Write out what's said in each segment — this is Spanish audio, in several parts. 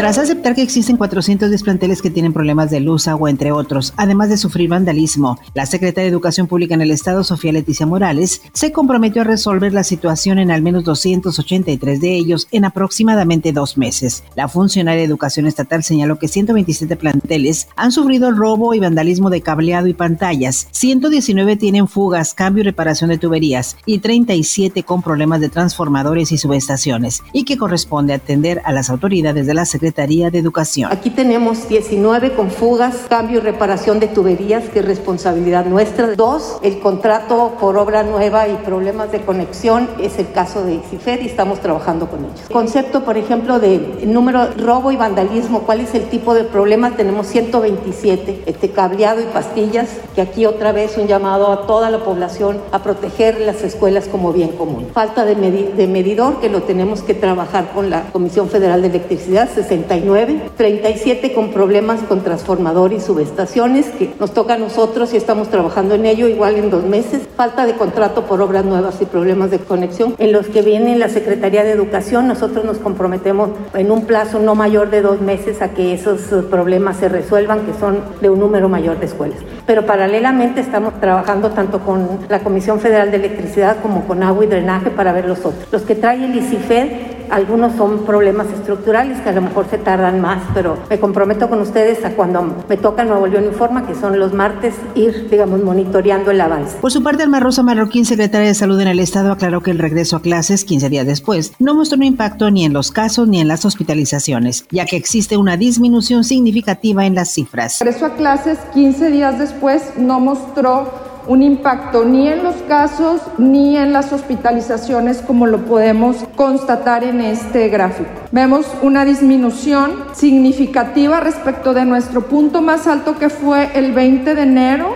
Tras aceptar que existen 410 planteles que tienen problemas de luz, agua, entre otros, además de sufrir vandalismo, la secretaria de Educación Pública en el Estado, Sofía Leticia Morales, se comprometió a resolver la situación en al menos 283 de ellos en aproximadamente dos meses. La funcionaria de Educación Estatal señaló que 127 planteles han sufrido robo y vandalismo de cableado y pantallas, 119 tienen fugas, cambio y reparación de tuberías y 37 con problemas de transformadores y subestaciones, y que corresponde atender a las autoridades de la Secretaría Secretaría de Educación. Aquí tenemos 19 con fugas, cambio y reparación de tuberías, que es responsabilidad nuestra. Dos, el contrato por obra nueva y problemas de conexión es el caso de ICIFED y estamos trabajando con ellos. Concepto, por ejemplo, de número robo y vandalismo, ¿cuál es el tipo de problema? Tenemos 127, este cableado y pastillas, que aquí otra vez un llamado a toda la población a proteger las escuelas como bien común. Falta de, de medidor, que lo tenemos que trabajar con la Comisión Federal de Electricidad, 69, 37 con problemas con transformador y subestaciones, que nos toca a nosotros y estamos trabajando en ello igual en dos meses. Falta de contrato por obras nuevas y problemas de conexión. En los que viene la Secretaría de Educación, nosotros nos comprometemos en un plazo no mayor de dos meses a que esos problemas se resuelvan, que son de un número mayor de escuelas. Pero paralelamente estamos trabajando tanto con la Comisión Federal de Electricidad como con agua y drenaje para ver los otros. Los que trae el ICIFED algunos son problemas estructurales que a lo mejor se tardan más, pero me comprometo con ustedes a cuando me toca Nuevo León Informa, que son los martes, ir, digamos, monitoreando el avance. Por su parte, Alma Rosa Marroquín, secretaria de Salud en el Estado, aclaró que el regreso a clases 15 días después no mostró un impacto ni en los casos ni en las hospitalizaciones, ya que existe una disminución significativa en las cifras. El regreso a clases 15 días después no mostró un impacto ni en los casos ni en las hospitalizaciones como lo podemos constatar en este gráfico. Vemos una disminución significativa respecto de nuestro punto más alto que fue el 20 de enero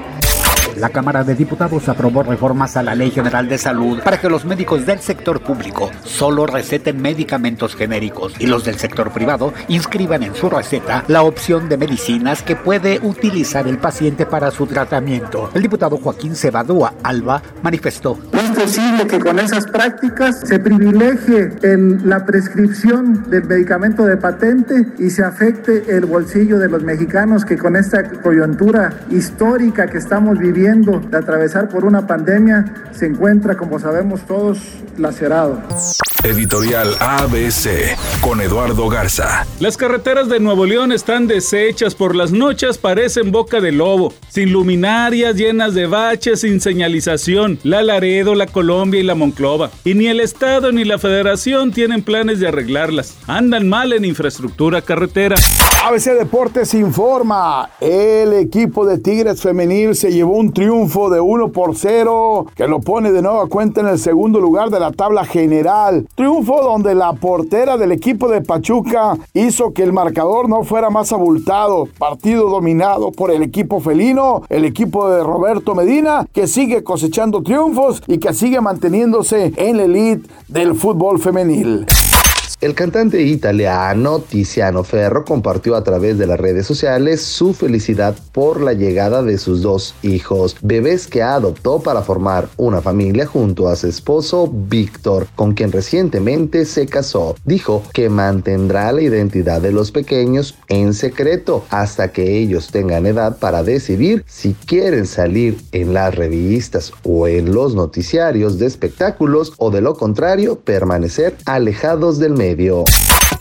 la Cámara de Diputados aprobó reformas a la Ley General de Salud para que los médicos del sector público solo receten medicamentos genéricos y los del sector privado inscriban en su receta la opción de medicinas que puede utilizar el paciente para su tratamiento. El diputado Joaquín Cebadúa Alba manifestó. Posible que con esas prácticas se privilegie en la prescripción del medicamento de patente y se afecte el bolsillo de los mexicanos que con esta coyuntura histórica que estamos viviendo de atravesar por una pandemia se encuentra, como sabemos todos, lacerado. Editorial ABC con Eduardo Garza. Las carreteras de Nuevo León están deshechas por las noches, parecen boca de lobo, sin luminarias, llenas de baches, sin señalización. La Laredo, Colombia y la Monclova. Y ni el Estado ni la Federación tienen planes de arreglarlas. Andan mal en infraestructura carretera. ABC Deportes informa. El equipo de Tigres Femenil se llevó un triunfo de 1 por 0 que lo pone de nueva cuenta en el segundo lugar de la tabla general. Triunfo donde la portera del equipo de Pachuca hizo que el marcador no fuera más abultado. Partido dominado por el equipo felino, el equipo de Roberto Medina, que sigue cosechando triunfos y que sigue manteniéndose en la elite del fútbol femenil. El cantante italiano Tiziano Ferro compartió a través de las redes sociales su felicidad por la llegada de sus dos hijos, bebés que adoptó para formar una familia junto a su esposo Víctor, con quien recientemente se casó. Dijo que mantendrá la identidad de los pequeños en secreto hasta que ellos tengan edad para decidir si quieren salir en las revistas o en los noticiarios de espectáculos o de lo contrario permanecer alejados del medio.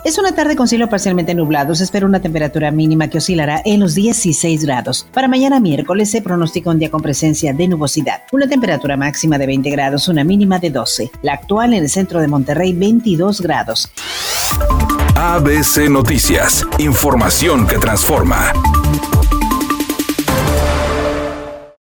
Es una tarde con cielo parcialmente nublado. Se espera una temperatura mínima que oscilará en los 16 grados. Para mañana miércoles se pronostica un día con presencia de nubosidad. Una temperatura máxima de 20 grados, una mínima de 12. La actual en el centro de Monterrey, 22 grados. ABC Noticias. Información que transforma.